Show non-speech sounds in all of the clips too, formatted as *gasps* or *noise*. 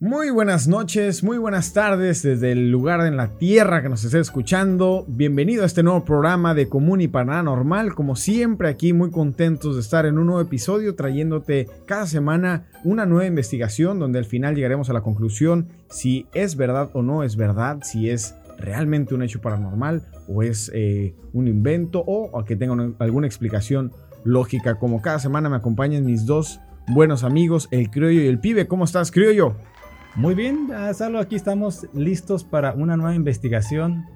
Muy buenas noches, muy buenas tardes desde el lugar en la tierra que nos esté escuchando. Bienvenido a este nuevo programa de Común y Paranormal. Como siempre, aquí muy contentos de estar en un nuevo episodio trayéndote cada semana una nueva investigación donde al final llegaremos a la conclusión si es verdad o no es verdad, si es realmente un hecho paranormal o es eh, un invento o que tenga alguna explicación lógica. Como cada semana me acompañan mis dos buenos amigos, el criollo y el pibe. ¿Cómo estás, criollo? Muy bien, Salo, aquí estamos listos para una nueva investigación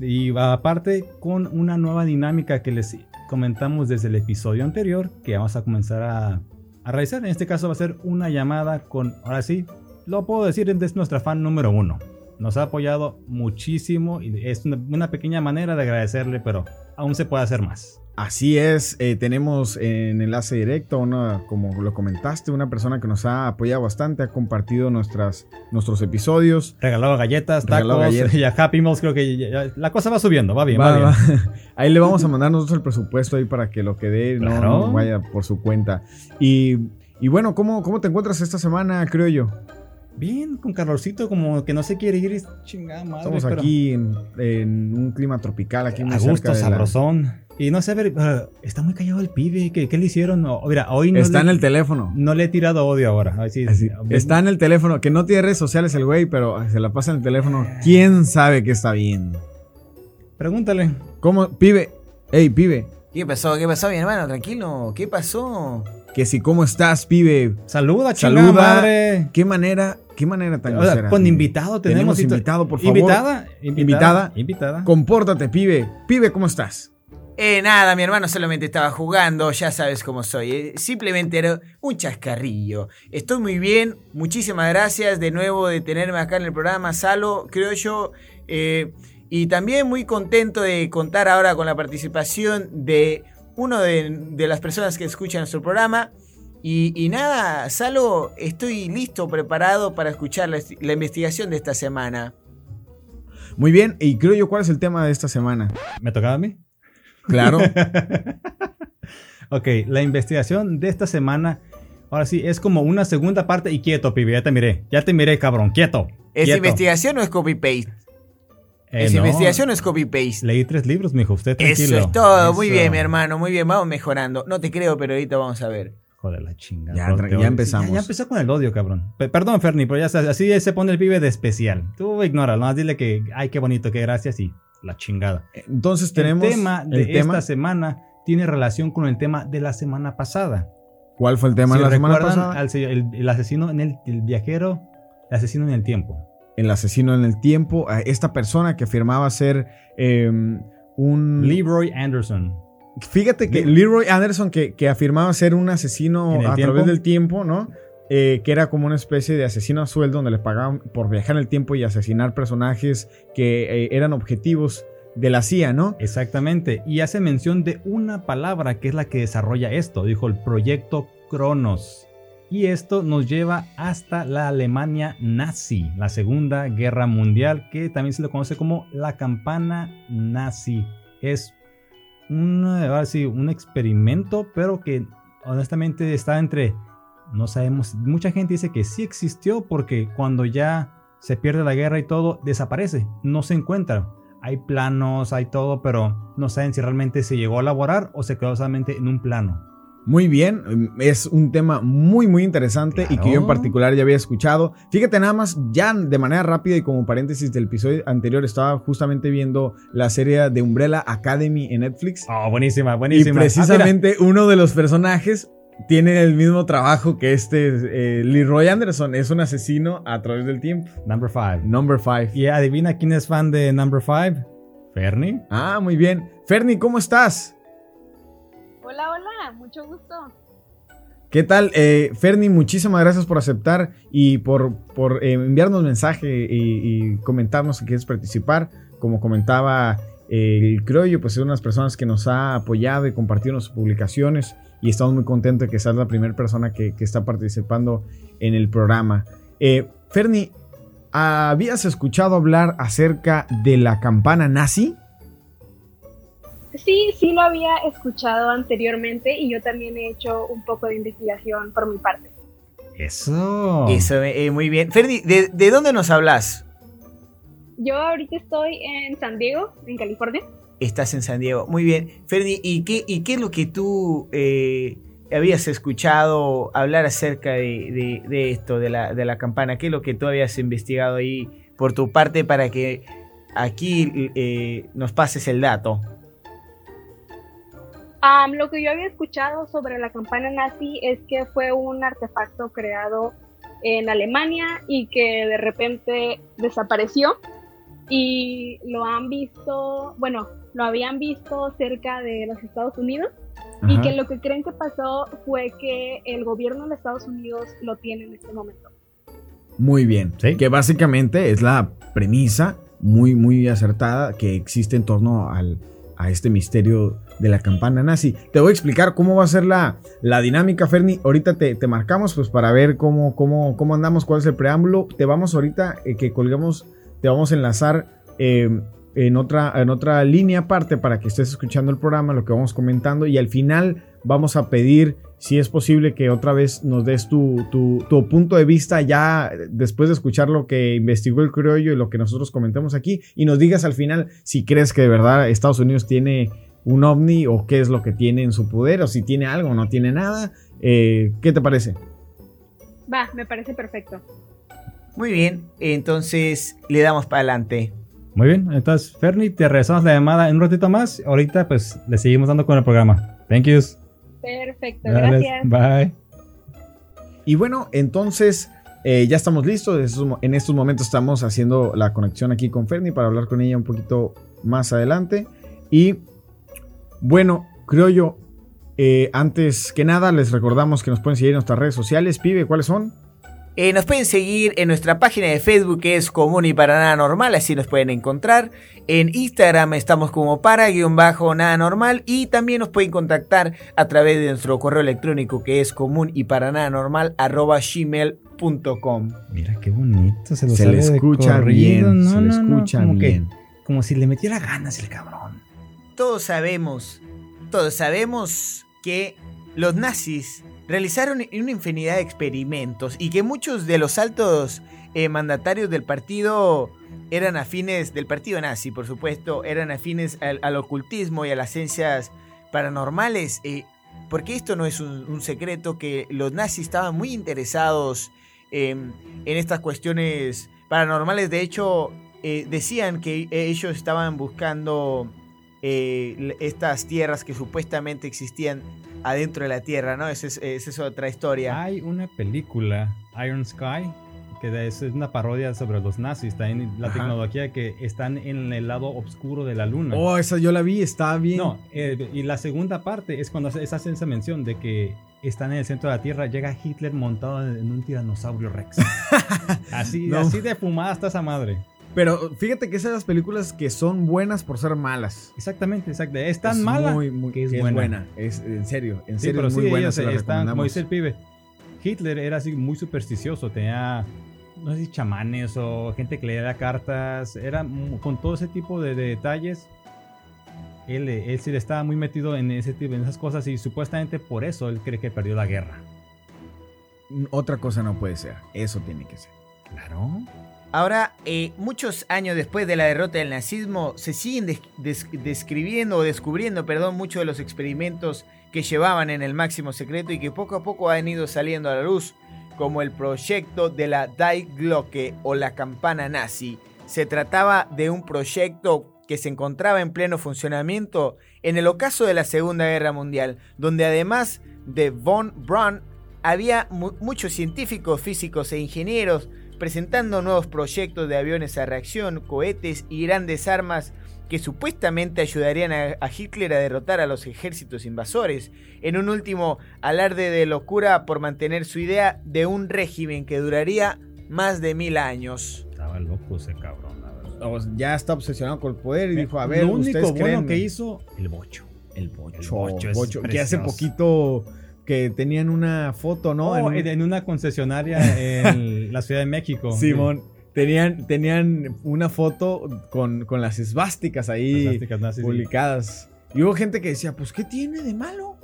y aparte con una nueva dinámica que les comentamos desde el episodio anterior que vamos a comenzar a, realizar. En este caso va a ser una llamada con, ahora sí, lo puedo decir, es nuestra fan número uno. Nos ha apoyado muchísimo y es una pequeña manera de agradecerle, pero aún se puede hacer más. Así es, eh, tenemos en enlace directo, una, como lo comentaste, una persona que nos ha apoyado bastante, ha compartido nuestras, nuestros episodios. Regalado galletas, tacos, galletas. *laughs* ya Happy Meals, creo que la cosa va subiendo, va bien, va, bien. *laughs* Ahí le vamos a mandar nosotros el presupuesto ahí para que lo que dé no, vaya por su cuenta. Y, bueno, ¿cómo, ¿cómo te encuentras esta semana, creo yo? Bien, con calorcito, como que no se quiere ir, chingada madre. Estamos aquí en, un clima tropical, aquí muy a gusto, sabrosón. Y no sé, a ver, está muy callado el pibe. ¿Qué, qué le hicieron? mira, hoy no. Está en el teléfono. No le he tirado odio ahora. Está en el teléfono, que no tiene redes sociales el güey, pero se la pasa en el teléfono. ¿Quién sabe qué está viendo? Pregúntale. ¿Cómo? Pibe. Ey, pibe. ¿Qué pasó? ¿Qué pasó, mi hermano? Tranquilo. ¿Qué pasó? Que si, ¿cómo estás, pibe? Saluda, Saluda. Madre. ¿Qué manera, qué manera tan o Con invitado tenemos. tenemos invitado, por favor. Invitada. Invitada. Invitada. Compórtate, pibe. Pibe, ¿cómo estás? Eh, nada, mi hermano solamente estaba jugando, ya sabes cómo soy. Eh. Simplemente era un chascarrillo. Estoy muy bien, muchísimas gracias de nuevo de tenerme acá en el programa, Salo, creo yo. Eh, y también muy contento de contar ahora con la participación de uno de, las personas que escuchan nuestro programa. Y, nada, Salo, estoy listo, preparado para escuchar la, la investigación de esta semana. Muy bien, y creo yo, ¿cuál es el tema de esta semana? ¿Me tocaba a mí? Claro. *laughs* ok, la investigación de esta semana, ahora sí, es como una segunda parte y quieto, pibe, ya te miré, ya te miré, cabrón, quieto. ¿Es investigación o es copy-paste? Eh, ¿Es investigación o es copy-paste? Leí tres libros, mijo, usted tranquilo. Eso es todo, muy bien, mi hermano, muy bien, vamos mejorando. No te creo, pero ahorita vamos a ver. Joder, la chingada. Ya, empezamos. Ya, empezó con el odio, cabrón. perdón, Ferni, pero ya así se pone el pibe de especial. Tú ignóralo, ¿no? dile que, ay, qué bonito, qué gracias y la chingada. Entonces tenemos. El tema de esta semana tiene relación con el tema de la semana pasada. ¿Cuál fue el tema de la semana pasada? el, asesino en el, viajero, el asesino en el tiempo. El asesino en el tiempo, esta persona que afirmaba ser em, un. Leroy Anderson. Fíjate que Leroy Anderson, que, que afirmaba ser un asesino a través del tiempo, ¿no? Eh, que era como una especie de asesino a sueldo donde le pagaban por viajar en el tiempo y asesinar personajes que eh, eran objetivos de la CIA, ¿no? Exactamente, y hace mención de una palabra que es la que desarrolla esto, dijo el proyecto Cronos. Y esto nos lleva hasta la Alemania nazi, la Segunda Guerra Mundial, que también se le conoce como la campana nazi. Es un, experimento, pero que honestamente está entre no sabemos. Mucha gente dice que sí existió porque cuando ya se pierde la guerra y todo, desaparece, no se encuentra. Hay planos, hay todo, pero no saben si realmente se llegó a elaborar o se quedó solamente en un plano. Muy bien, es un tema muy muy interesante y que yo en particular ya había escuchado. Fíjate nada más, ya de manera rápida y como paréntesis del episodio anterior estaba justamente viendo la serie de Umbrella Academy en Netflix. Oh, buenísima, buenísima. Y ah, precisamente uno de los personajes tiene el mismo trabajo que este eh, Leroy Anderson. Es un asesino a través del tiempo. Number 5. Number 5. Y adivina quién es fan de Number 5. Fernie. Ah, muy bien. Fernie, ¿cómo estás? Hola, hola. Mucho gusto. ¿Qué tal? Eh, Fernie, muchísimas gracias por aceptar y por, por eh, enviarnos mensaje y, comentarnos que quieres participar. Como comentaba el Croyo, pues es una de las personas que nos ha apoyado y compartido sus publicaciones y estamos muy contentos de que seas la primera persona que, está participando en el programa. Eh, Ferni, ¿habías escuchado hablar acerca de la campana nazi? Sí, sí lo había escuchado anteriormente y yo también he hecho un poco de investigación por mi parte. Eso. Eso, eh, muy bien. Ferdi, ¿de, de dónde nos hablas? Yo ahorita estoy en San Diego, en California. Estás en San Diego. Muy bien. Ferdi, ¿y qué, y qué es lo que tú eh, habías escuchado hablar acerca de, de- de esto, de la, de la campana? ¿Qué es lo que tú habías investigado ahí por tu parte para que aquí eh, nos pases el dato? Am, lo que yo había escuchado sobre la campana nazi es que fue un artefacto creado en Alemania y que de repente desapareció y lo han visto, bueno, lo habían visto cerca de los Estados Unidos y que lo que creen que pasó fue que el gobierno de Estados Unidos lo tiene en este momento. Muy bien. Sí. Que básicamente es la premisa muy, muy acertada que existe en torno al, a este misterio de la campana nazi. Te voy a explicar cómo va a ser la, la dinámica, Ferni. Ahorita te, te marcamos pues para ver cómo, cómo, cómo andamos, cuál es el preámbulo. Te vamos ahorita eh, que colgamos, te vamos a enlazar eh, en, otra, en otra línea aparte para que estés escuchando el programa, lo que vamos comentando y al final vamos a pedir si es posible que otra vez nos des tu, tu- tu punto de vista ya después de escuchar lo que investigó el criollo y lo que nosotros comentamos aquí y nos digas al final si crees que de verdad Estados Unidos tiene un ovni o qué es lo que tiene en su poder o si tiene algo o no tiene nada. Eh, ¿Qué te parece? Va, me parece perfecto. Muy bien, entonces le damos para adelante. Muy bien, entonces Ferni, te regresamos la llamada en un ratito más. Ahorita pues le seguimos dando con el programa. Thank you. Perfecto, Dale, gracias. Bye. Y bueno, entonces eh, ya estamos listos. En estos, mo- en estos momentos estamos haciendo la conexión aquí con Ferni para hablar con ella un poquito más adelante. Y bueno, creo yo, eh, antes que nada les recordamos que nos pueden seguir en nuestras redes sociales. Pibe, ¿cuáles son? Eh, nos pueden seguir en nuestra página de Facebook que es Común y para nada normal, así nos pueden encontrar. En Instagram estamos como para guion bajo nada normal y también nos pueden contactar a través de nuestro correo electrónico que es común y para nada normal arroba gmail.com. Mira qué bonito. Se, lo Se sabe le escucha corrido. bien, No, se le no, no, escucha como que- bien. como si le metiera ganas el cabrón. Todos sabemos, todos sabemos que los nazis realizaron una infinidad de experimentos y que muchos de los altos eh, mandatarios del partido eran afines, del partido nazi por supuesto, eran afines al, ocultismo y a las ciencias paranormales. eh, porque esto no es un, secreto que los nazis estaban muy interesados en estas cuestiones paranormales. De hecho, eh, decían que ellos estaban buscando eh, estas tierras que supuestamente existían adentro de la Tierra, ¿no? Esa es, esa es otra historia. Hay una película, Iron Sky, que es una parodia sobre los nazis. También la Ajá. tecnología que están en el lado oscuro de la luna. Oh, esa yo la vi, está bien. No, eh, y la segunda parte es cuando se se hace esa mención de que están en el centro de la Tierra, llega Hitler montado en un tiranosaurio Rex. *laughs* así, No. así de fumada está esa madre. Pero fíjate que esas las películas que son buenas por ser malas. Exactamente, exacto. Es tan Es mala muy, muy- que es que buena. Es en serio, en Sí, serio pero es muy sí, buena. se están, como dice el pibe, Hitler era así muy supersticioso, tenía, no sé si chamanes o gente que leía cartas, era con todo ese tipo de, de detalles. Él, él sí le estaba muy metido en, ese tipo, en esas cosas y supuestamente por eso él cree que perdió la guerra. Otra cosa no puede ser. Eso tiene que ser. Claro. Ahora, eh, muchos años después de la derrota del nazismo, se siguen des- des- describiendo o descubriendo, perdón, muchos de los experimentos que llevaban en el máximo secreto y que poco a poco han ido saliendo a la luz, como el proyecto de la Die Glocke o la campana nazi. Se trataba de un proyecto que se encontraba en pleno funcionamiento en el ocaso de la Segunda Guerra Mundial, donde además de von Braun había mu- muchos científicos, físicos e ingenieros presentando nuevos proyectos de aviones a reacción, cohetes y grandes armas que supuestamente ayudarían a, a Hitler a derrotar a los ejércitos invasores, en un último alarde de locura por mantener su idea de un régimen que duraría más de mil años. Estaba loco ese cabrón, la verdad. Ya está obsesionado con el poder y dijo, a ver, Lo único ¿ustedes bueno creen? que hizo, el bocho. El bocho. El bocho es bocho, que hace poquito que tenían una foto, ¿no? Oh, En un- en, una concesionaria en *laughs* la Ciudad de México. Simón. Tenían, tenían una foto con, con las esvásticas ahí plásticas nazis, sí. publicadas. Y hubo gente que decía, pues, ¿qué tiene de malo?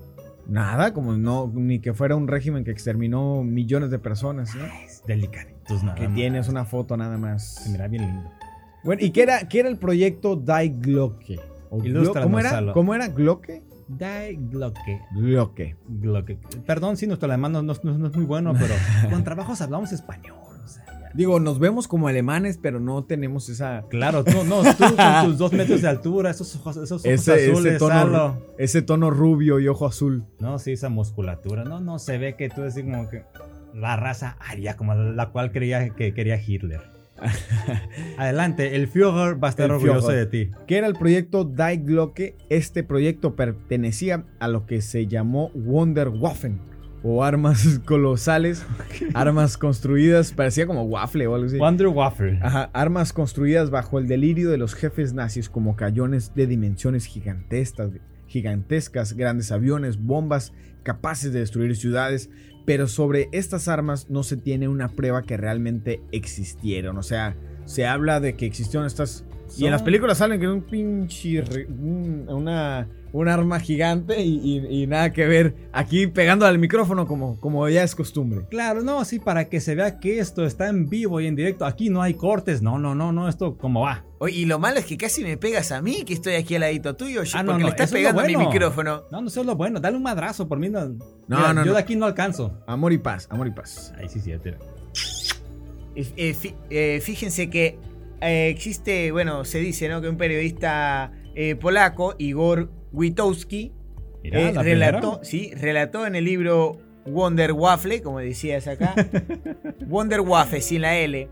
Nada, como no, ni que fuera un régimen que exterminó millones de personas, ¿no? Es delicaditos nada Que más. tienes una foto nada más. Se mira bien lindo. Bueno, ¿y qué era, qué era el proyecto Die Glocke? ¿Cómo era? ¿Cómo era? ¿Glocke? Die Glocke. Glocke. Glocke. Perdón si nuestro alemán no, no- no- no es muy bueno, pero *laughs* con trabajos hablamos español. o sea, ya. Digo, nos vemos como alemanes, pero no tenemos esa, Claro, tú, no, tú con *laughs* tus dos metros de altura, esos ojos, esos ojos ese, azules, ese, tono, ese tono rubio y ojo azul. No, sí, esa musculatura. No, no, se ve que tú decís como que la raza aria, como la cual creía que quería Hitler. Adelante, el Führer va a estar El orgulloso Führer. de ti. ¿Qué era el proyecto Die Glocke? Este proyecto pertenecía a lo que se llamó Wonderwaffen o armas *laughs* colosales, armas construidas, parecía como waffle o algo así. Wonder Waffle. Ajá, armas construidas bajo el delirio de los jefes nazis como cañones de dimensiones gigantescas, gigantescas, grandes aviones, bombas capaces de destruir ciudades, pero sobre estas armas no se tiene una prueba que realmente existieron, o sea, se habla de que existieron estas y en las películas salen que es un pinche una un arma gigante y, y- y nada que ver aquí pegando al micrófono como, como ya es costumbre. Claro, no, sí, para que se vea que esto está en vivo y en directo. Aquí no hay cortes. No, no, no, no, esto como va. Oye, y lo malo es que casi me pegas a mí, que estoy aquí al ladito tuyo, Ah, no, porque no, le estás es pegando a mi micrófono. No, no eso es lo bueno. Dale un madrazo por mí. No, No, Mira, no, Yo de aquí no alcanzo. Amor y paz, amor y paz. Ahí sí, sí, tira. Eh, eh, fí- eh, fíjense que eh, existe, bueno, se dice, ¿no? Que un periodista eh, polaco, Igor Witowski, relató, primera. sí, relató en el libro Wonder Waffle, como decías acá, *laughs* Wonder Waffle sin la L,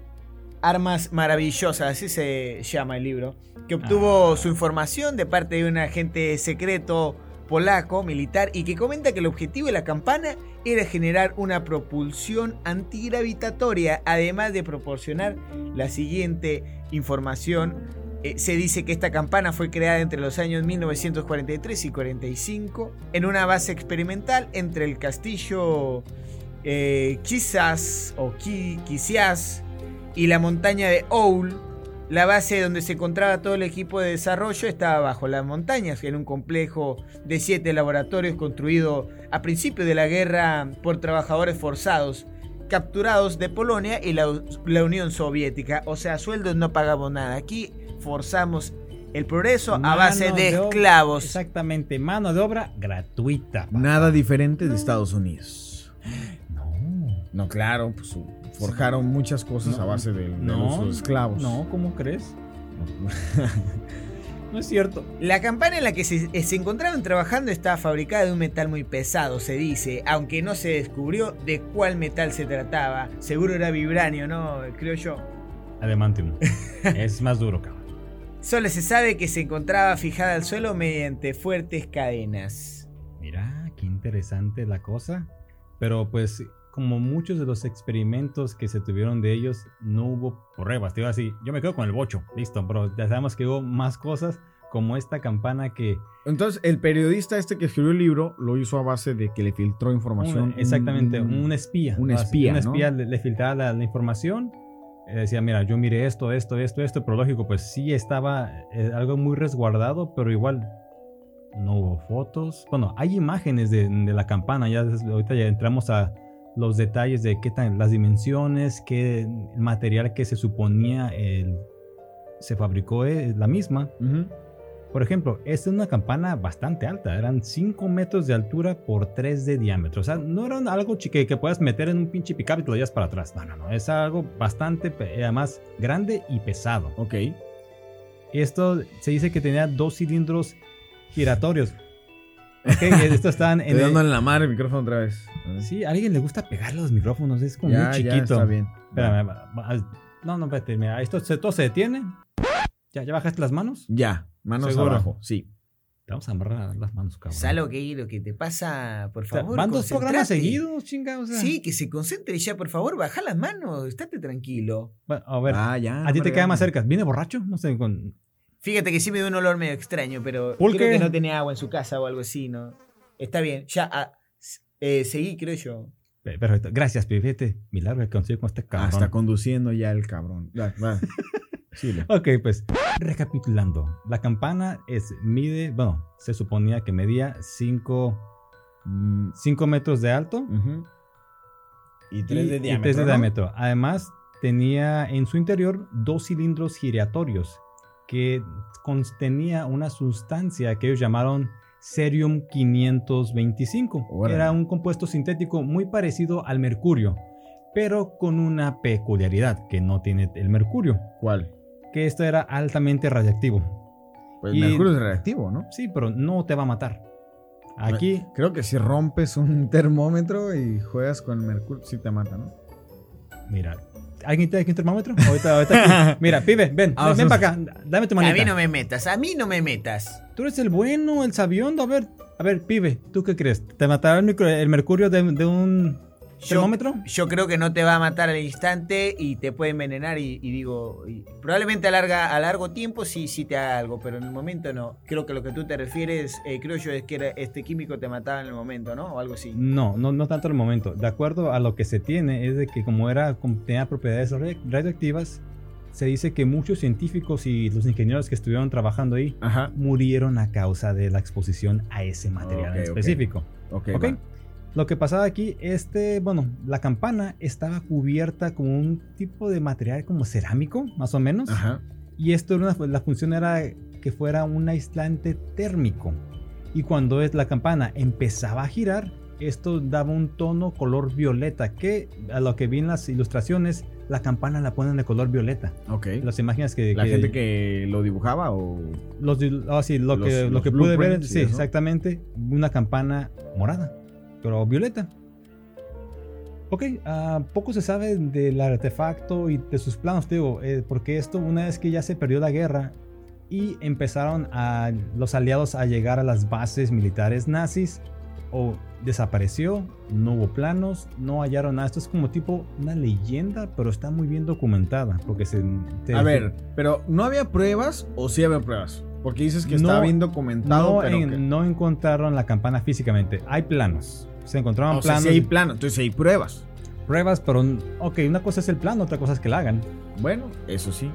Armas Maravillosas, así se llama el libro, que obtuvo Ah. su información de parte de un agente secreto polaco, militar, y que comenta que el objetivo de la campana era generar una propulsión antigravitatoria, además de proporcionar la siguiente información. Eh, se dice que esta campana fue creada entre los años 1943 y 45 en una base experimental entre el castillo eh, Quizás o Qui- Quizás y la montaña de Oul. La base donde se encontraba todo el equipo de desarrollo estaba bajo las montañas, en un complejo de siete laboratorios construido a principios de la guerra por trabajadores forzados, capturados de Polonia y la, la Unión Soviética. O sea, sueldos no pagamos nada. Aquí forzamos el progreso a base de esclavos. Exactamente, mano de obra gratuita. papá. Nada diferente de Estados Unidos. *gasps* No. No, claro, pues forjaron muchas cosas No, a base del, del no, uso de esclavos. No, ¿cómo crees? *laughs* No es cierto. La campana en la que se, se encontraban trabajando estaba fabricada de un metal muy pesado, se dice, aunque no se descubrió de cuál metal se trataba. Seguro era vibranio, ¿no? Creo yo. Adamantium. *laughs* es más duro, cabrón. Solo se sabe que se encontraba fijada al suelo mediante fuertes cadenas. Mira, qué interesante la cosa. Pero pues, como muchos de los experimentos que se tuvieron de ellos, no hubo pruebas. Te digo así, yo me quedo con el bocho. Listo, pero ya sabemos que hubo más cosas como esta campana que... Entonces, el periodista este que escribió el libro lo hizo a base de que le filtró información. un- exactamente, un- un espía. un espía, Un espía le, le filtraba la, la información. eh, decía, mira, yo miré esto, esto, esto, esto, pero lógico, pues sí estaba eh, algo muy resguardado, pero igual no hubo fotos. Bueno, hay imágenes de, de la campana, ya ahorita ya entramos a los detalles de qué tan, las dimensiones, qué material que se suponía el- se fabricó eh, la misma. Por ejemplo, esta es una campana bastante alta, eran 5 metros de altura por 3 de diámetro. O sea, no era algo chique que puedas meter en un pinche pickup y te lo llevas para atrás. No, no, no, es algo bastante, pe- además, grande y pesado. Ok. Esto se dice que tenía dos cilindros giratorios. Ok, *laughs* y estos estaban en. Estoy el- dándole la madre el micrófono otra vez. Sí, a alguien le gusta pegarle a los micrófonos, es como ya, muy chiquito. ya, está bien. Espérame, no, no, espérate, mira, esto se, todo se detiene. ¿Ya, ¿Ya bajaste las manos? Ya, manos ¿Seguro? abajo, sí. Te vamos a amarrar las manos, cabrón. Salo, ¿qué lo que te pasa? Por sea, favor, Van dos programas seguidos, chinga. O sea. Sí, que se concentre ya, por favor, baja las manos, estate tranquilo. Bueno, a ver, ah, ya. a ti te queda más cerca. ¿Viene borracho? No sé, con... Fíjate que sí me dio un olor medio extraño, pero ¿Por creo que no tenía agua en su casa o algo así, ¿no? Está bien, ya, ah, eh, seguí, creo yo. Pe- Perfecto. Gracias, pibete. Milagro que consigo con este Ah, cabrón. está conduciendo ya el cabrón. Va, va. *laughs* Síguele. Ok, pues recapitulando. La campana es, mide, bueno, se suponía que medía 5 Mm, 5 metros de alto. Y 3 de y diámetro. tres de ¿no? diámetro. Además, tenía en su interior dos cilindros giratorios que contenía una sustancia que ellos llamaron Cerium 525. que Órale. Era un compuesto sintético muy parecido al mercurio, pero con una peculiaridad que no tiene el mercurio, ¿Cuál? que esto era altamente radiactivo. Pues Y- el mercurio es reactivo, ¿no? Sí, pero no te va a matar. Aquí, Creo que si rompes un *laughs* termómetro y juegas con el mercurio, sí te mata, ¿no? mira, ¿alguien tiene aquí un termómetro? Ahorita, ahorita aquí. Mira, *laughs* pibe, ven, Ah, ven, sí, para acá, dame tu A manita. mí no me metas, a mí no me metas. Tú eres el bueno, el sabiondo. A ver, a ver, pibe, ¿tú qué crees? ¿Te matará el, micro- el mercurio de, de un termómetro? Yo creo que no te va a matar al instante y te puede envenenar y, y digo, y probablemente a, larga, a largo tiempo sí, sí te haga algo, pero en el momento no. Creo que lo que tú te refieres, eh, creo yo, es que era- este químico te mataba en el momento, ¿no? O algo así. No, no, no tanto el momento. De acuerdo a lo que se tiene, es de que como era, como tenía propiedades radi- radioactivas, se dice que muchos científicos y los ingenieros que estuvieron trabajando ahí Ajá. murieron a causa de la exposición a ese material en específico. Ok. ¿Ok? va. Lo que pasaba aquí, este, bueno, la campana estaba cubierta con un tipo de material como cerámico, más o menos. Ajá. Y esto era una- la función era que fuera un aislante térmico. Y cuando es, la campana empezaba a girar, esto daba un tono color violeta, que a lo que vi en las ilustraciones, la campana la ponen de color violeta. Ok. Las imágenes que... La que- gente que lo dibujaba o... Los, ah, sí, lo Los- que, lo los que pude ver, sí, eso. exactamente, una campana morada, pero violeta. Ok, ah, poco se sabe del artefacto y de sus planos, digo, eh, porque esto una vez que ya se perdió la guerra y empezaron a los aliados a llegar a las bases militares nazis, o desapareció, no hubo planos, no hallaron nada. Esto es como tipo una leyenda, pero está muy bien documentada, porque se... te- A ver, pero ¿no había pruebas o sí había pruebas? Porque dices que No, estaba bien documentado, no, pero en- no encontraron la campana físicamente. Hay planos. Se encontraron O sea, planos, sí hay plano, entonces hay pruebas. pruebas, pero ok, una cosa es el plano, otra cosa es que la hagan. Bueno, eso sí.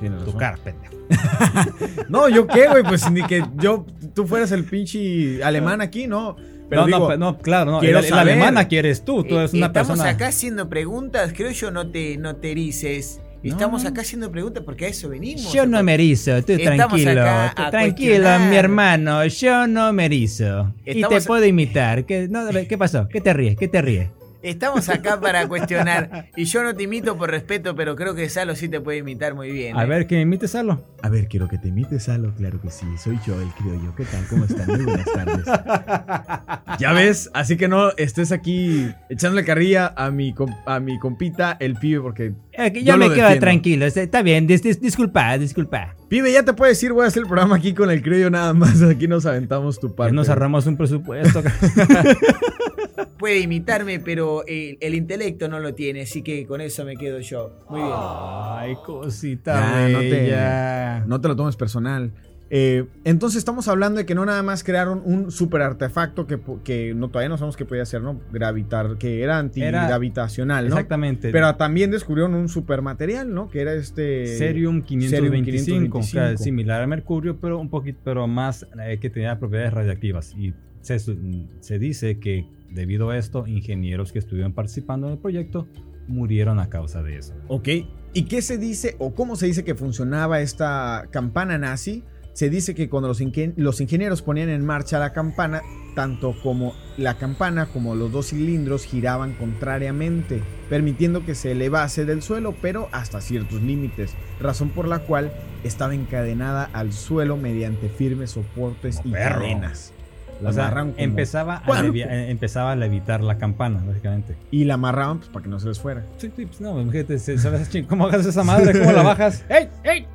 Tienes Tu razón. cara, pendejo. *laughs* No, yo qué, güey, pues ni que yo tú fueras el pinche alemán aquí, no. Pero no, digo, no, no, claro, no. quiero El, el alemana que eres tú, tú eres una Estamos persona. acá haciendo preguntas, creo yo, no te, no te erices. No, Estamos acá haciendo preguntas porque a eso venimos. Yo no me erizo, tú Estamos tranquilo, a tranquilo, mi hermano, yo no me erizo. Y te Estamos- puedo imitar. ¿Qué, no, ¿Qué pasó? ¿Qué te ríes? ¿Qué te ríes? Estamos acá para cuestionar. Y yo no te imito por respeto, pero creo que Salo sí te puede imitar muy bien. A ¿eh? ver, que me imites algo. A ver, quiero que te imites algo, claro que sí. Soy yo, el criollo. ¿Qué tal? ¿Cómo están? Muy buenas tardes. *laughs* ya ves, así que no estés aquí echándole carrilla a mi, a mi compita, el pibe, porque. Eh, que Yo yo lo me quedo defiendo. tranquilo, está bien, dis- dis- disculpa, disculpa. Pibe, ya te puedes ir, voy a hacer el programa aquí con el criollo nada más. *laughs* Aquí nos aventamos tu parte. nos ahorramos un presupuesto. *laughs* Puede imitarme, pero el, el intelecto no lo tiene, así que con eso me quedo yo. Muy bien. Ay, cosita Ya, no te- bella. No te lo tomes personal. Eh, entonces estamos hablando de que no nada más crearon un super artefacto que, que no, todavía no sabemos qué podía ser, ¿no? Gravitar, que era antigravitacional, ¿no? Exactamente. Pero también descubrieron un super material, ¿no? Que era este... Cerium 525, Cerium que 525. es similar al mercurio, pero un poquito, pero más eh, que tenía propiedades radiactivas. Y se, se dice que debido a esto, ingenieros que estuvieron participando en el proyecto murieron a causa de eso. Ok. ¿Y qué se dice o cómo se dice que funcionaba esta campana nazi? Se dice que cuando los, ingen- los ingenieros ponían en marcha la campana, tanto como la campana como los dos cilindros giraban contrariamente, permitiendo que se elevase del suelo, pero hasta ciertos límites, razón por la cual estaba encadenada al suelo mediante firmes soportes y perro. cadenas. La O sea, como- empezaba, a eh, empezaba a levitar la campana, básicamente. y la amarraban pues, para que no se les fuera. Sí, sí, pues no, imagínate, se- ¿sabes ching- cómo hagas esa madre? ¿Cómo la bajas? *laughs* ¡Ey! ¡Ey!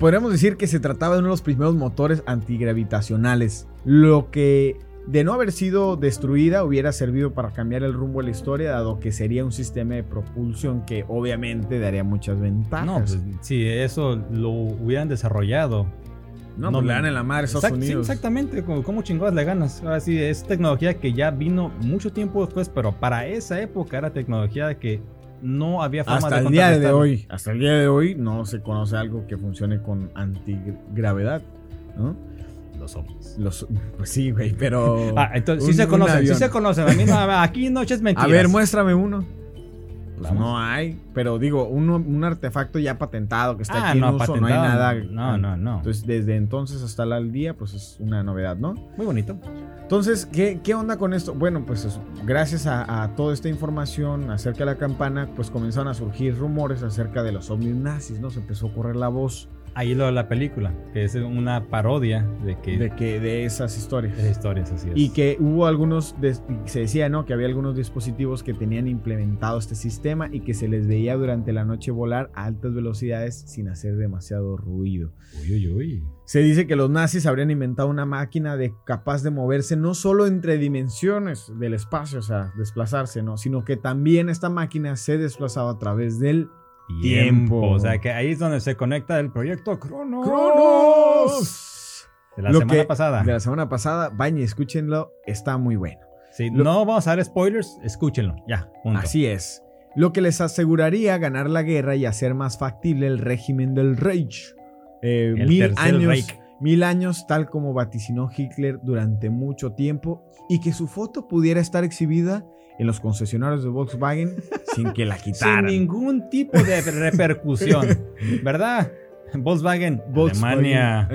Podríamos decir que se trataba de uno de los primeros motores antigravitacionales, lo que de no haber sido destruida hubiera servido para cambiar el rumbo de la historia, dado que sería un sistema de propulsión que obviamente daría muchas ventajas. No, pues si eso lo hubieran desarrollado. no, no, pues le dan en la madre a Estados Exact- sí, Unidos. exactamente, como, como chingadas le ganas. Ahora sí, es tecnología que ya vino mucho tiempo después, pero para esa época era tecnología que no había forma Hasta de el día de hoy, hasta el día de hoy no se conoce algo que funcione con antigravedad, ¿no? Los ovnis. Los, pues sí, güey, pero. Ah, entonces sí se conocen, sí se conocen. A mí no, aquí no eches A mentiras. ver, muéstrame uno. Pues no hay, pero digo, uno- un artefacto ya patentado que está Ah, aquí en no, uso, no hay nada. no, no, no. Entonces, desde entonces hasta el día, pues es una novedad, ¿no? Muy bonito. Entonces, ¿qué, qué onda con esto? Bueno, pues es- gracias a, a toda esta información acerca de la campana, pues comenzaron a surgir rumores acerca de los ovnis nazis, ¿no? Se empezó a correr la voz Ahí lo de la película, que es una parodia de que de que de esas historias. de historias así es. Y que hubo algunos, se decía, ¿no? Que había algunos dispositivos que tenían implementado este sistema y que se les veía durante la noche volar a altas velocidades sin hacer demasiado ruido. Uy, uy, uy. Se dice que los nazis habrían inventado una máquina de, capaz de moverse no solo entre dimensiones del espacio, o sea, desplazarse, ¿no? Sino que también esta máquina se desplazaba a través del Tiempo. Tiempo. O sea que ahí es donde se conecta el proyecto Cronos. Cronos. De la Lo semana que- pasada. De la semana pasada, y escúchenlo, está muy bueno. Sí, lo- no vamos a dar spoilers, escúchenlo. Ya, punto. Así es. Lo que les aseguraría ganar la guerra y hacer más factible el régimen del Reich. Eh, El mil años, Reich. mil años, tal como vaticinó Hitler durante mucho tiempo, y que su foto pudiera estar exhibida en los concesionarios de Volkswagen sin que la *laughs* Sin quitaran. ningún tipo de repercusión. *laughs* ¿Verdad? Volkswagen, Volkswagen. Alemania.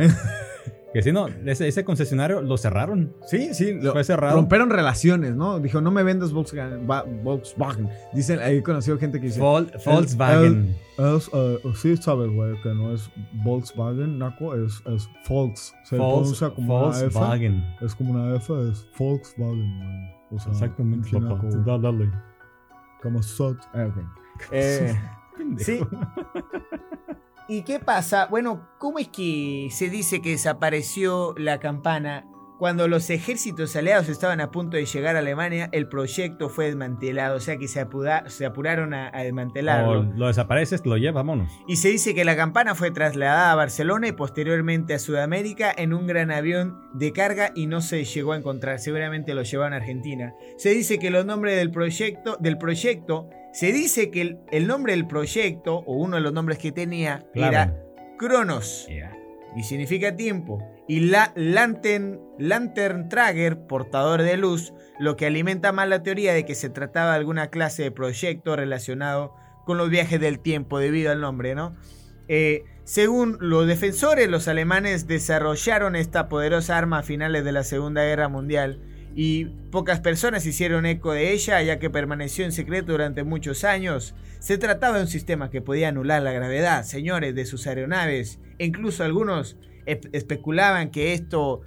Que si no, ese, ese concesionario lo cerraron. Sí, sí, lo- Fue cerrado. rompieron relaciones, ¿no? Dijo, no me vendas Volkswagen. va- Volkswagen. Dicen, he conocido gente que dice, Vol- Volkswagen. Es, eh, sí, sabes, güey, que no es Volkswagen, Naco, es, es Volks. Se Volks- pronuncia como una F. Volkswagen. Es como una F, es Volkswagen, güey. O sea, Exactamente, papá. Da- Dale. Como SOT. Ah, ok. *laughs* Eh, Sí. ¿Y qué pasa? Bueno, ¿cómo es que se dice que desapareció la campana? Cuando los ejércitos aliados estaban a punto de llegar a Alemania, el proyecto fue desmantelado, o sea que se, apuda- se apuraron a, a O desmantelarlo. lo desapareces, lo llevas, vámonos. Y se dice que la campana fue trasladada a Barcelona y posteriormente a Sudamérica en un gran avión de carga y no se llegó a encontrar. Seguramente lo llevaron a Argentina. Se dice que los nombres del proyecto, del proyecto, se dice que el, el nombre del proyecto, o uno de los nombres que tenía, era Cronos y significa tiempo. Y la Lantern, Lantern Trager, portador de luz, lo que alimenta más la teoría de que se trataba de alguna clase de proyecto relacionado con los viajes del tiempo debido al nombre, ¿no? Eh, según los defensores, los alemanes desarrollaron esta poderosa arma a finales de la Segunda Guerra Mundial y pocas personas hicieron eco de ella ya que permaneció en secreto durante muchos años. Se trataba de un sistema que podía anular la gravedad, señores, de sus aeronaves. E incluso algunos especulaban que esto,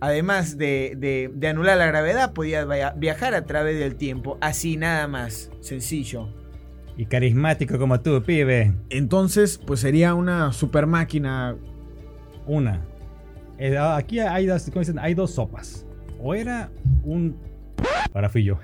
además de, de- de anular la gravedad, podía via- viajar a través del tiempo. Así nada más, sencillo. Y carismático como tú, pibe. entonces, pues sería una super máquina. Una. Eh, aquí hay dos, ¿cómo dicen? hay dos sopas. O era un... Ahora fui yo.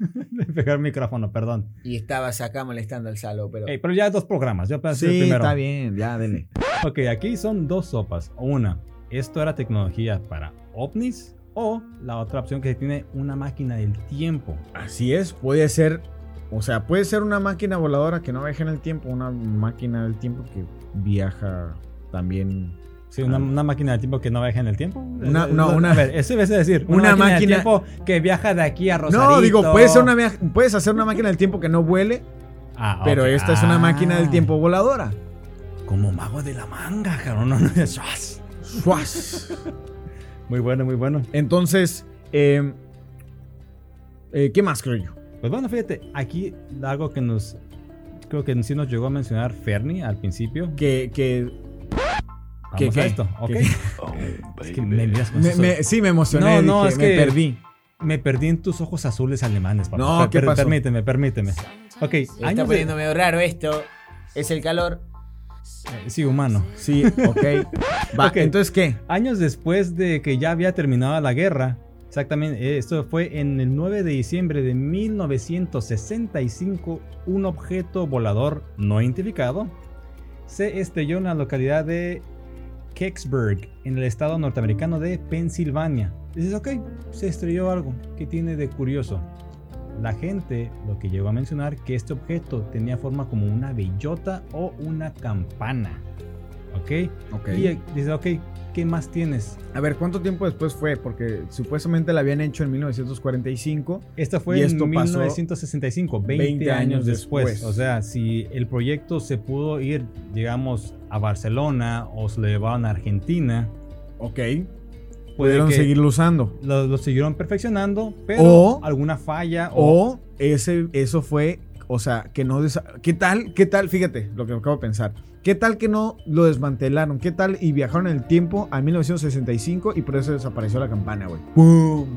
*laughs* De pegar el micrófono, perdón. Y estabas acá molestando al Salo, pero... Ey, pero ya dos programas. Yo pensé el Sí, primero. está bien, ya, dele. Ok, aquí son dos sopas. Una, esto era tecnología para ovnis. O la otra opción que tiene una máquina del tiempo. Así es, puede ser. O sea, puede ser una máquina voladora que no viaja en el tiempo, una máquina del tiempo que viaja también. Sí, una, una máquina del tiempo que no viaja en el tiempo. Una- Eh, no, una- A ver, eso debe decir. una Una, máquina, del tiempo que viaja de aquí a Rosarito. No, digo, puede ser una, puedes hacer una máquina del tiempo que no vuele, Ah, pero esta es una máquina del tiempo voladora. Como mago de la manga, cabrón. No, no, ¡Suas! ¡Suas! Muy bueno, muy bueno. Entonces, eh, eh, ¿qué más creo yo? Pues bueno, fíjate, aquí algo que nos. Creo que sí nos llegó a mencionar Fernie al principio. Que, que Vamos ¿Qué, a esto, ¿ok? ¿Qué? Es que me miras con me- me- sí me emocioné, No, no, dije, es me que- perdí. Me perdí en tus ojos azules alemanes, papá. No, ¿qué per- pasó? Permíteme, permíteme. Ok, está años de- poniendo medio raro esto. Es el calor. eh, Sí, humano. Sí, ok. Va, Ok. entonces, ¿qué? Años después de que ya había terminado la guerra, exactamente, eh, esto fue en el 9 de diciembre de 1965, un objeto volador no identificado se estrelló en la localidad de Kecksburg, en el estado norteamericano de Pensilvania. Dices, ok, se estrelló algo. ¿Qué tiene de curioso? La gente lo que llegó a mencionar que este objeto tenía forma como una bellota o una campana. ¿Ok? Ok. Y eh, dice, ok, ¿qué más tienes? A ver, ¿cuánto tiempo después fue? Porque supuestamente la habían hecho en 1945. Esto fue Y en esto pasó 1965, 20, 20 años años después. después. O sea, si el proyecto se pudo ir, digamos, a Barcelona o se lo llevaron a Argentina, Ok. Pudieron seguirlo usando. lo, lo siguieron perfeccionando, pero O- alguna falla o, O ese, eso fue, o sea, que no... ¿Qué tal? ¿Qué tal? Fíjate lo que acabo de pensar. ¿Qué tal que no lo desmantelaron? ¿Qué tal y viajaron en el tiempo a 1965 y por eso desapareció la campana, güey? ¡Pum!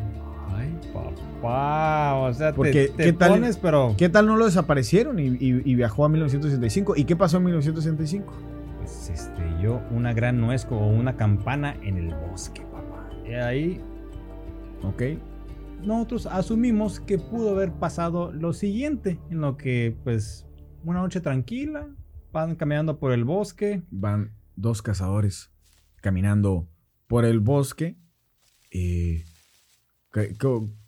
Ay, papá, o sea, te- Porque, te, ¿qué tal- pones, pero ¿Qué tal no lo desaparecieron y, y- y viajó a 1965? ¿Y qué pasó en 1965? pues, estrelló una gran nuez o una campana en el bosque, papá. Y ahí Ok. nosotros asumimos que pudo haber pasado lo siguiente, en lo que pues una noche tranquila, van caminando por el bosque, Van dos cazadores caminando por el bosque. eh,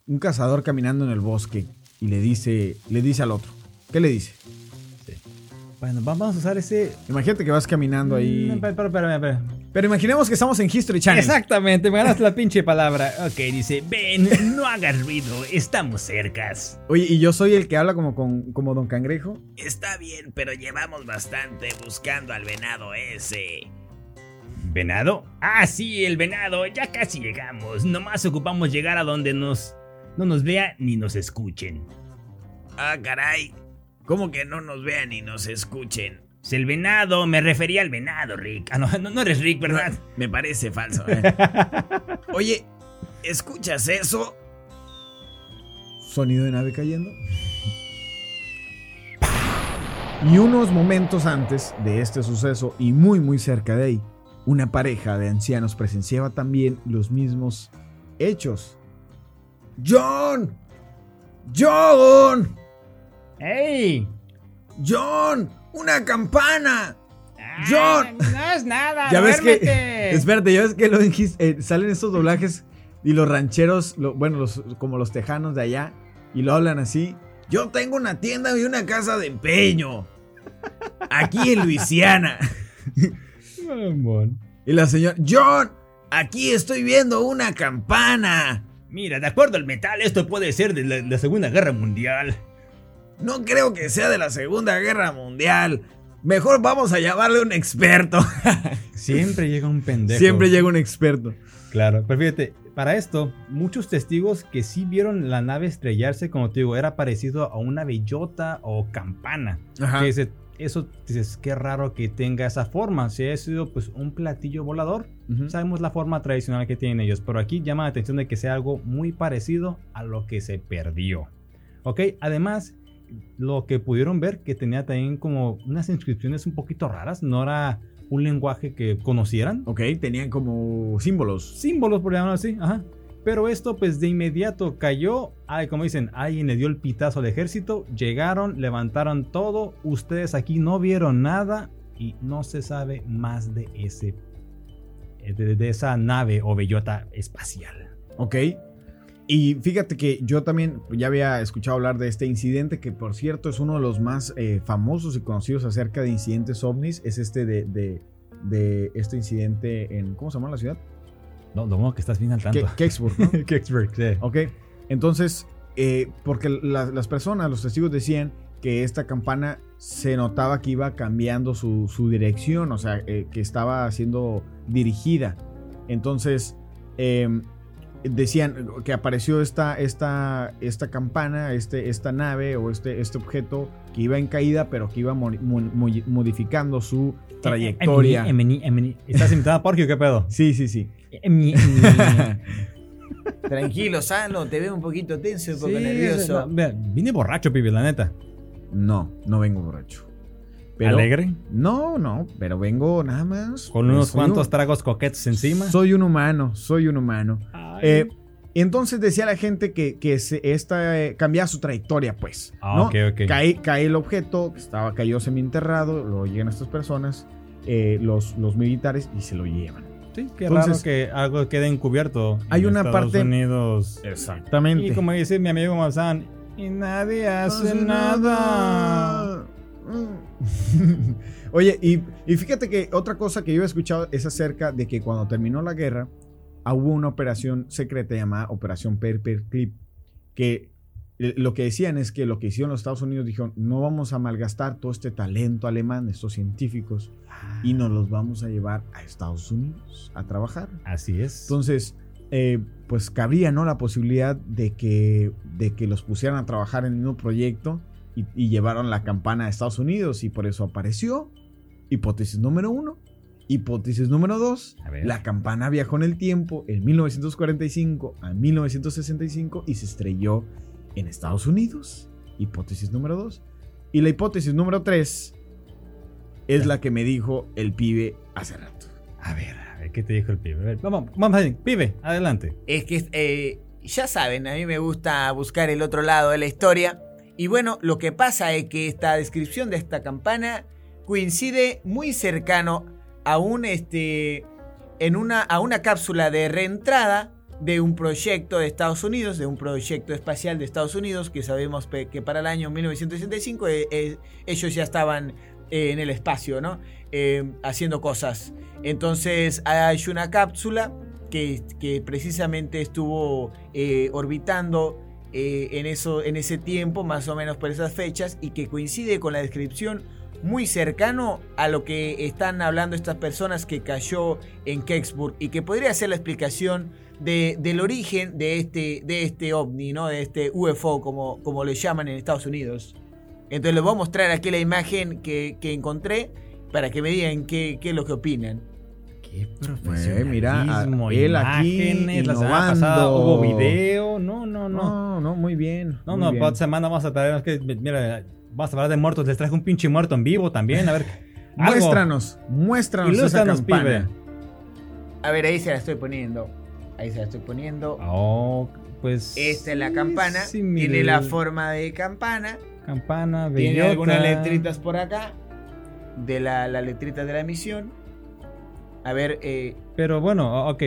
un cazador caminando en el bosque y le dice, le dice al otro. ¿Qué le dice? bueno, vamos a usar ese... Imagínate que vas caminando ahí. Mm, espera, espera, espera. Pero imaginemos que estamos en History Channel. Exactamente, me ganaste la pinche palabra. Ok, dice, ven, no hagas ruido, estamos cercas. Oye, y yo soy el que habla como, con, como Don Cangrejo. Está bien, pero llevamos bastante buscando al venado ese. ¿Venado? Ah, sí, el venado, ya casi llegamos. Nomás ocupamos llegar a donde nos... no nos vean ni nos escuchen. Ah, caray. ¿Cómo que no nos vean y nos escuchen? Es el venado, me refería al venado, Rick. Ah, no, no, no eres Rick, ¿verdad? Me parece falso. ¿eh? *laughs* Oye, ¿escuchas eso? Sonido de nave cayendo. Y unos momentos antes de este suceso, y muy muy cerca de ahí, una pareja de ancianos presenciaba también los mismos hechos. ¡John! ¡John! ¡Ey! ¡John! ¡Una campana! ¡John! No es nada, Ya ves que. *laughs* Espérate, ya ves que lo dijiste, eh, salen estos doblajes y los rancheros, lo- bueno, los, como los tejanos de allá, y lo hablan así. Yo tengo una tienda y una casa de empeño. Aquí en Luisiana. *laughs* Y la señora, John, aquí estoy viendo una campana. Mira, de acuerdo al metal, esto puede ser de la, la Segunda Guerra Mundial. No creo que sea de la Segunda Guerra Mundial. Mejor vamos a llamarle un experto. *laughs* Siempre llega un pendejo. Siempre llega un experto. Claro, pero fíjate, para esto, muchos testigos que sí vieron la nave estrellarse, como te digo, era parecido a una bellota o campana. Ajá. Que eso dices, qué raro que tenga esa forma. Si ha sido pues un platillo volador, sabemos la forma tradicional que tienen ellos, pero aquí llama la atención de que sea algo muy parecido a lo que se perdió. Ok, además, lo que pudieron ver que tenía también como unas inscripciones un poquito raras, no era un lenguaje que conocieran. Ok, tenían como símbolos. Símbolos, por llamarlo así, ajá. Pero esto pues de inmediato cayó, ay, como dicen, alguien le dio el pitazo al ejército, llegaron, levantaron todo, ustedes aquí no vieron nada y no se sabe más de ese de, de esa nave o bellota espacial. Ok. Y fíjate que yo también ya había escuchado hablar de este incidente, que por cierto es uno de los más eh, famosos y conocidos acerca de incidentes ovnis. Es este de, de, de este incidente en. ¿Cómo se llama la ciudad? No, lo bueno que estás bien al tanto. Ke- Kecksburg, ¿no? *laughs* Kecksburg, sí. ok. Entonces, eh, porque la- las personas, los testigos decían que esta campana se notaba que iba cambiando su, su dirección, o sea, eh, que estaba siendo dirigida. Entonces, eh, decían que apareció esta, esta, esta campana, este, esta nave o este, este objeto que iba en caída, pero que iba mo- mo- mo- modificando su trayectoria. Emini, Emini, Emini. ¿Estás invitado a Porky o qué pedo? *laughs* Sí, sí, sí. Emini, Emini. *laughs* Tranquilo, Salo, te veo un poquito tenso, un poco Sí, nervioso. no, vine borracho, pibe, la neta. No, no vengo borracho. ¿Alegre? No, no, pero vengo nada más. Con unos Soy cuantos un- tragos coquetos encima. Soy un humano, soy un humano. Eh, entonces decía la gente que, que se- esta eh, cambiaba su trayectoria, pues. Ah, ¿no? ok, ok. Cae, cae el objeto, estaba, cayó semienterrado, lo llegan estas personas, eh, los, los militares, y se lo llevan. Sí, qué Entonces- raro que algo quede encubierto. Hay en una Estados parte- Unidos. Exactamente. Y como dice mi amigo Mazán, y nadie hace nada. *laughs* Oye, y, y fíjate que otra cosa que yo he escuchado es acerca de que cuando terminó la guerra, hubo una operación secreta llamada Operación Paperclip, que lo que decían es que lo que hicieron los Estados Unidos dijeron, no vamos a malgastar todo este talento alemán, estos científicos, y nos los vamos a llevar a Estados Unidos a trabajar. Así es. Entonces, eh, pues cabría ¿no? la posibilidad de que, de que los pusieran a trabajar en el mismo proyecto y, y llevaron la campana a Estados Unidos y por eso apareció. Hipótesis número uno. Hipótesis número dos. La campana viajó en el tiempo en 1945 a 1965 y se estrelló en Estados Unidos. Hipótesis número dos. Y la hipótesis número tres es la que me dijo el pibe hace rato. A ver, a ver, ¿qué te dijo el pibe? A ver, vamos, vamos, a pibe, adelante. Es que eh, ya saben, a mí me gusta buscar el otro lado de la historia. Y bueno, lo que pasa es que esta descripción de esta campana coincide muy cercano a un este en una a una cápsula de reentrada de un proyecto de Estados Unidos, de un proyecto espacial de Estados Unidos, que sabemos que para el año 1965 eh, eh, ellos ya estaban eh, en el espacio, ¿no? Haciendo cosas. Entonces hay una cápsula que, precisamente estuvo orbitando eh, en, eso, en ese tiempo, más o menos por esas fechas, y que coincide con la descripción muy cercano a lo que están hablando estas personas que cayó en Kecksburg y que podría ser la explicación de- del origen de este, de este ovni, ¿no? de este UFO, como, como le llaman en Estados Unidos. Entonces les voy a mostrar aquí la imagen que, que encontré para que me digan qué, qué es lo que opinan. Qué Pues, mira, él aquí imágenes, la semana pasada hubo video, no, no, no. No, no, muy bien. No, muy no, bien. para otra semana vamos a traer, es que, mira, vamos a hablar de muertos, les traje un pinche muerto en vivo también, a ver. *laughs* Muéstranos, muéstranos esa Ilústranos, campana. pibe. A ver, ahí se la estoy poniendo. Ahí se la estoy poniendo. Oh, pues... Esta es la campana. sí, tiene la forma de campana. Campana, Tiene bellota. algunas letritas por acá. De la, la letrita de la misión. A ver, eh, Pero bueno, ok.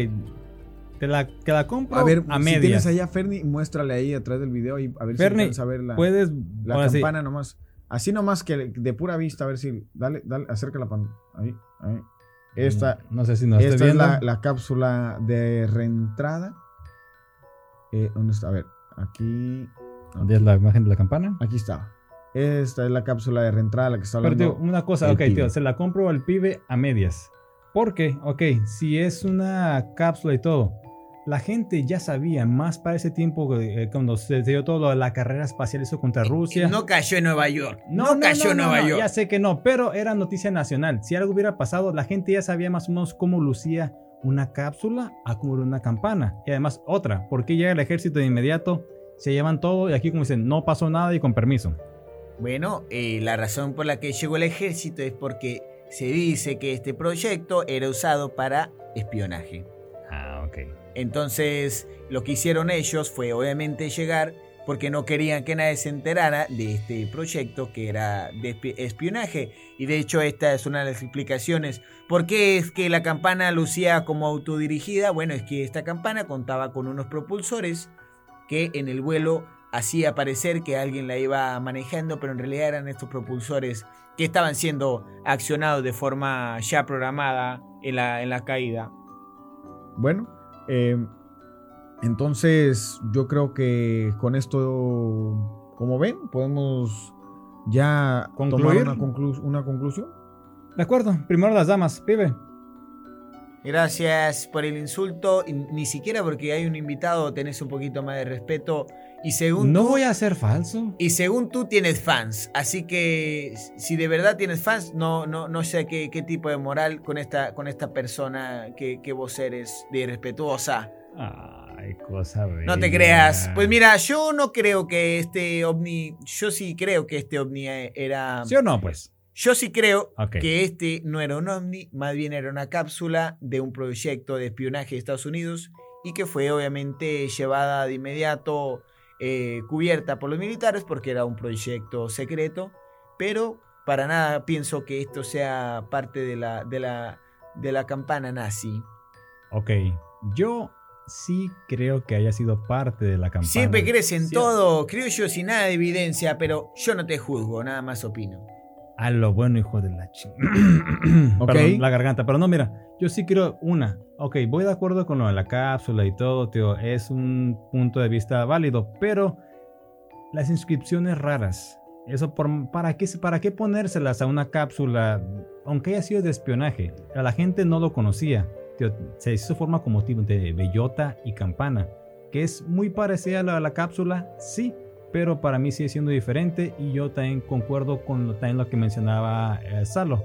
Te la, te la compro A ver, a si medias. tienes allá a Ferni, muéstrale ahí atrás del video y a ver Ferni, si la, Puedes... la ahora sí, campana nomás. Así nomás que de pura vista, a ver si. Dale, dale, acerca la pantalla. Ahí, ahí. Esta, No sé si nos esta estoy es la, la cápsula de reentrada. Eh, ¿Dónde está? A ver, aquí. ¿Dónde es la imagen de la campana? Aquí está. Esta es la cápsula de reentrada, la que está Pero, hablando. tío, una cosa, ok, tío, se la compro al pibe a medias. Porque, ok, si es una cápsula y todo, la gente ya sabía, más para ese tiempo, eh, cuando se dio todo lo de la carrera espacial, eso contra Rusia. no cayó en Nueva York. No, cayó en Nueva York. Ya sé que no, pero era noticia nacional. Si algo hubiera pasado, la gente ya sabía más o menos cómo lucía una cápsula a cómo era una campana. Y además, otra, porque llega el ejército de inmediato, se llevan todo y aquí como dicen, no pasó nada y con permiso. Bueno, eh, la razón por la que llegó el ejército es porque se dice que este proyecto era usado para espionaje. Ah, ok. Entonces, lo que hicieron ellos fue obviamente llegar porque no querían que nadie se enterara de este proyecto que era de espi- espionaje. Y de hecho esta es una de las explicaciones. ¿Por qué es que la campana lucía como autodirigida? Bueno, es que esta campana contaba con unos propulsores que en el vuelo hacía parecer que alguien la iba manejando, pero en realidad eran estos propulsores que estaban siendo accionados de forma ya programada en la, en la caída. Bueno, eh, entonces yo creo que con esto, como ven, podemos ya Concluir. tomar una, conclu- una conclusión. De acuerdo, primero las damas, pibe. Gracias por el insulto, y ni siquiera porque hay un invitado tenés un poquito más de respeto y según No tú, voy a ser falso. y según tú tienes fans, así que si de verdad tienes fans, no, no, no sé qué, qué tipo de moral con esta, con esta persona que, que vos eres de irrespetuosa. Ay, cosa No te bella. creas. Pues mira, yo no creo que este ovni, yo sí creo que este ovni era... ¿Sí o no, pues? Yo sí creo que este no era un ovni, más bien era una cápsula de un proyecto de espionaje de Estados Unidos y que fue obviamente llevada de inmediato eh, cubierta por los militares porque era un proyecto secreto, pero para nada pienso que esto sea parte de la, de la, de la campana nazi. Ok, yo sí creo que haya sido parte de la campaña. Siempre crees en Sí. todo, creo yo sin nada de evidencia, pero yo no te juzgo, nada más opino. A lo bueno, hijo de la ching. *clears throat* Ok. Perdón, la garganta. Pero no, mira, yo sí quiero una. Ok, voy de acuerdo con lo de la cápsula y todo, tío. Es un punto de vista válido, pero las inscripciones raras. Eso por, ¿para, qué, ¿Para qué ponérselas a una cápsula? Aunque haya sido de espionaje. A la gente no lo conocía. Tío, se hizo forma como tipo de bellota y campana. Que es muy parecida a la, a la cápsula, sí. Pero para mí sigue siendo diferente. Y yo también concuerdo con lo, también lo que mencionaba eh, Salo.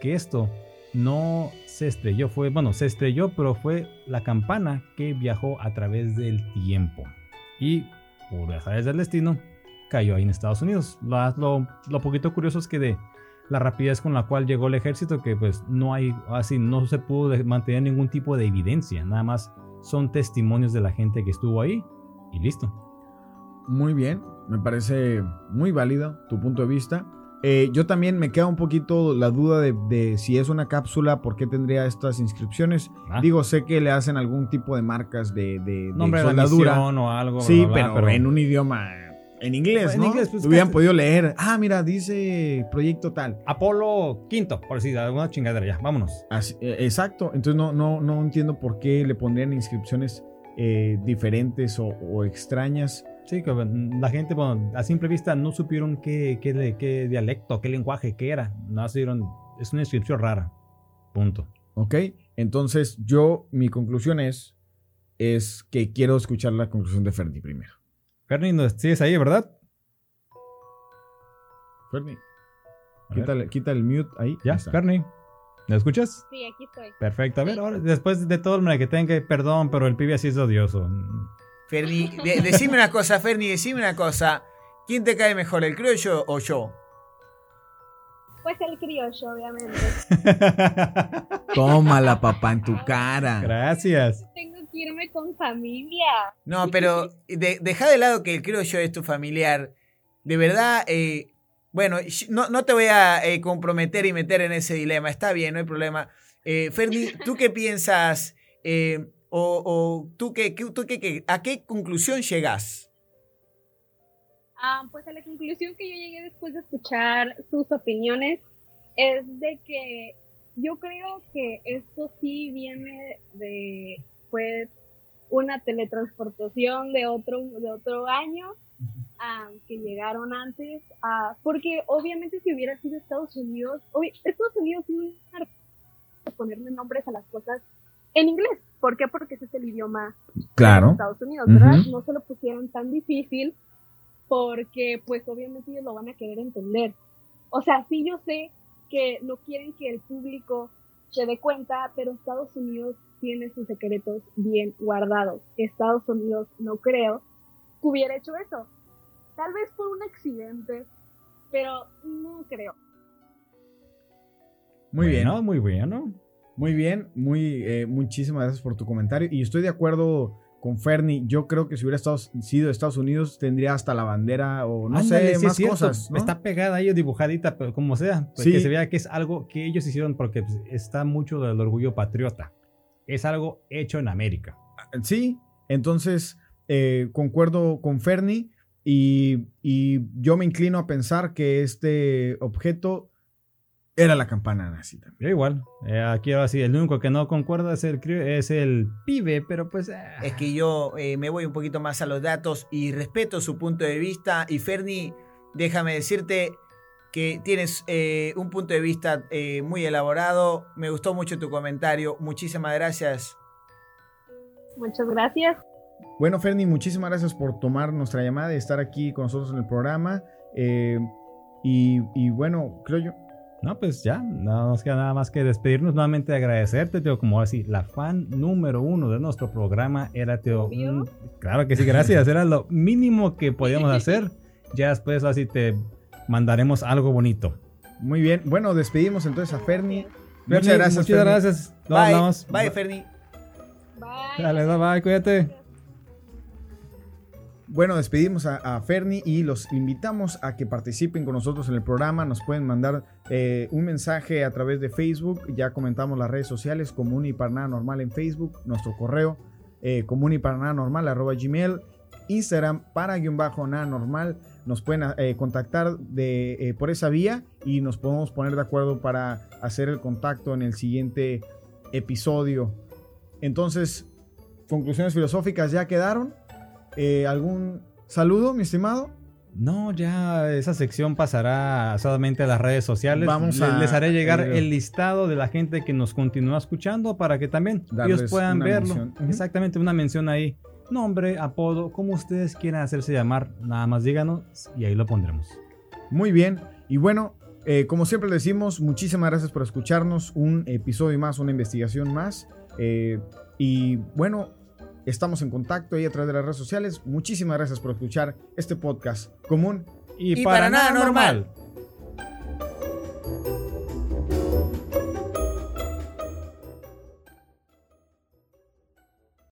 Que esto no se estrelló. Fue, bueno, se estrelló, pero fue la campana que viajó a través del tiempo. Y por azares del destino, cayó ahí en Estados Unidos. Lo, lo, lo, poquito curioso es que de la rapidez con la cual llegó el ejército, que pues no hay, así no se pudo mantener ningún tipo de evidencia, nada más son testimonios de la gente que estuvo ahí y listo. Muy bien, me parece muy válido tu punto de vista. Eh, yo también me queda un poquito la duda de, de si es una cápsula, por qué tendría estas inscripciones. Ah, Digo, sé que le hacen algún tipo de marcas de, de, de nombre de la soldadura. o algo. sí, bla, bla, pero, en un idioma, en inglés, En ¿no? inglés, pues, Lo hubieran podido leer. Ah, mira, dice proyecto tal. Apolo quinto, por decir alguna chingadera ya, vámonos. Así- eh, exacto, entonces no, no, no entiendo por qué le pondrían inscripciones eh, diferentes o, o extrañas. Sí, que bueno, la gente, bueno, a simple vista no supieron qué, qué, qué dialecto, qué lenguaje, qué era. No supieron, es una inscripción rara. Punto. ¿Ok? Entonces yo, mi conclusión es, es que quiero escuchar la conclusión de Fernie primero. Fernie, ¿no sigues ahí, verdad? Quítale- quita el mute ahí. Ya, está. Fernie. ¿Me escuchas? Sí, aquí estoy. Perfecto. A ver, ahora, después de todo el que tenga, perdón, pero el pibe así es odioso. Ferni, *laughs* de- decime una cosa, Ferni, decime una cosa. ¿Quién te cae mejor, el criollo o yo? Pues el criollo, obviamente. *laughs* Tómala, papá, en tu cara. Gracias. Tengo que irme con familia. No, pero de- deja de lado que el criollo es tu familiar. De verdad, eh, bueno, no, no te voy a eh, comprometer y meter en ese dilema. Está bien, no hay problema. Eh, Ferni, ¿tú qué piensas? Eh, o, o tú, qué, qué- tú qué- qué- ¿A qué conclusión llegas? Ah, pues a la conclusión que yo llegué después de escuchar sus opiniones es de que yo creo que esto sí viene de pues una teletransportación de otro de otro año ah, que llegaron antes ah, porque obviamente si hubiera sido Estados Unidos Estados Unidos a ponerle nombres a las cosas en inglés ¿por qué? porque ese es el idioma de. Estados Unidos ¿verdad? No se lo pusieron tan difícil porque pues obviamente ellos lo van a querer entender. O sea, sí yo sé que no quieren que el público se dé cuenta, pero Estados Unidos tiene sus secretos bien guardados. Estados Unidos no creo que hubiera hecho eso. Tal vez por un accidente, pero no creo. Muy bien. Bueno, muy bueno. Muy bien, muy, eh, muchísimas gracias por tu comentario. Y estoy de acuerdo con Fernie. Yo creo que si hubiera estado, sido Estados Unidos, tendría hasta la bandera o no Ándale, sé, sí más cosas. ¿no? Está pegada ahí o dibujadita, pero como sea. Pues Sí. Que se vea que es algo que ellos hicieron porque pues, está mucho del orgullo patriota. Es algo hecho en América. Sí, entonces eh, concuerdo con Fernie y, y yo me inclino a pensar que este objeto era la campana nazi también. Yo igual. Eh, aquí ahora sí, el único que no concuerda es el, cri- es el pibe, pero pues... ah. Es que yo eh, me voy un poquito más a los datos y respeto su punto de vista. Y Ferni, déjame decirte que tienes eh, un punto de vista eh, muy elaborado. Me gustó mucho tu comentario. Muchísimas gracias. Muchas gracias. Bueno, Fernie, muchísimas gracias por tomar nuestra llamada y estar aquí con nosotros en el programa. Eh, y, y bueno, creo yo. No, pues ya, no nos queda nada más que despedirnos nuevamente, agradecerte, Teo, como así, la fan número uno de nuestro programa era, Teo. Claro que sí, gracias, era lo mínimo que podíamos *laughs* hacer. Ya después así te mandaremos algo bonito. Muy bien. Bueno, despedimos entonces a Fernie. Fernie, Muchas gracias. Muchas gracias. Nos Bye, hablamos. bye, Ferni. Bye. Dale, bye, bye, cuídate. Bueno, despedimos a, Fernie y los invitamos a que participen con nosotros en el programa. Nos pueden mandar eh, un mensaje a través de Facebook. Ya comentamos las redes sociales, Común y para en Facebook. Nuestro correo, eh, común y para normal, arroba gmail. Instagram, para guion bajo nada normal. nos pueden eh, contactar de, eh, por esa vía y nos podemos poner de acuerdo para hacer el contacto en el siguiente episodio. Entonces, conclusiones filosóficas ya quedaron. Eh, ¿Algún saludo, mi estimado? No, ya esa sección pasará solamente a las redes sociales. Vamos a- les haré llegar el listado de la gente que nos continúa escuchando para que también Darles ellos puedan verlo. mención. Exactamente, una mención ahí. Nombre, apodo, como ustedes quieran hacerse llamar, nada más díganos y ahí lo pondremos. Muy bien. Y bueno, eh, como siempre decimos, muchísimas gracias por escucharnos. Un episodio más, una investigación más. Eh, y bueno, estamos en contacto ahí a través de las redes sociales. Muchísimas gracias por escuchar este podcast común. Y, Y para nada normal.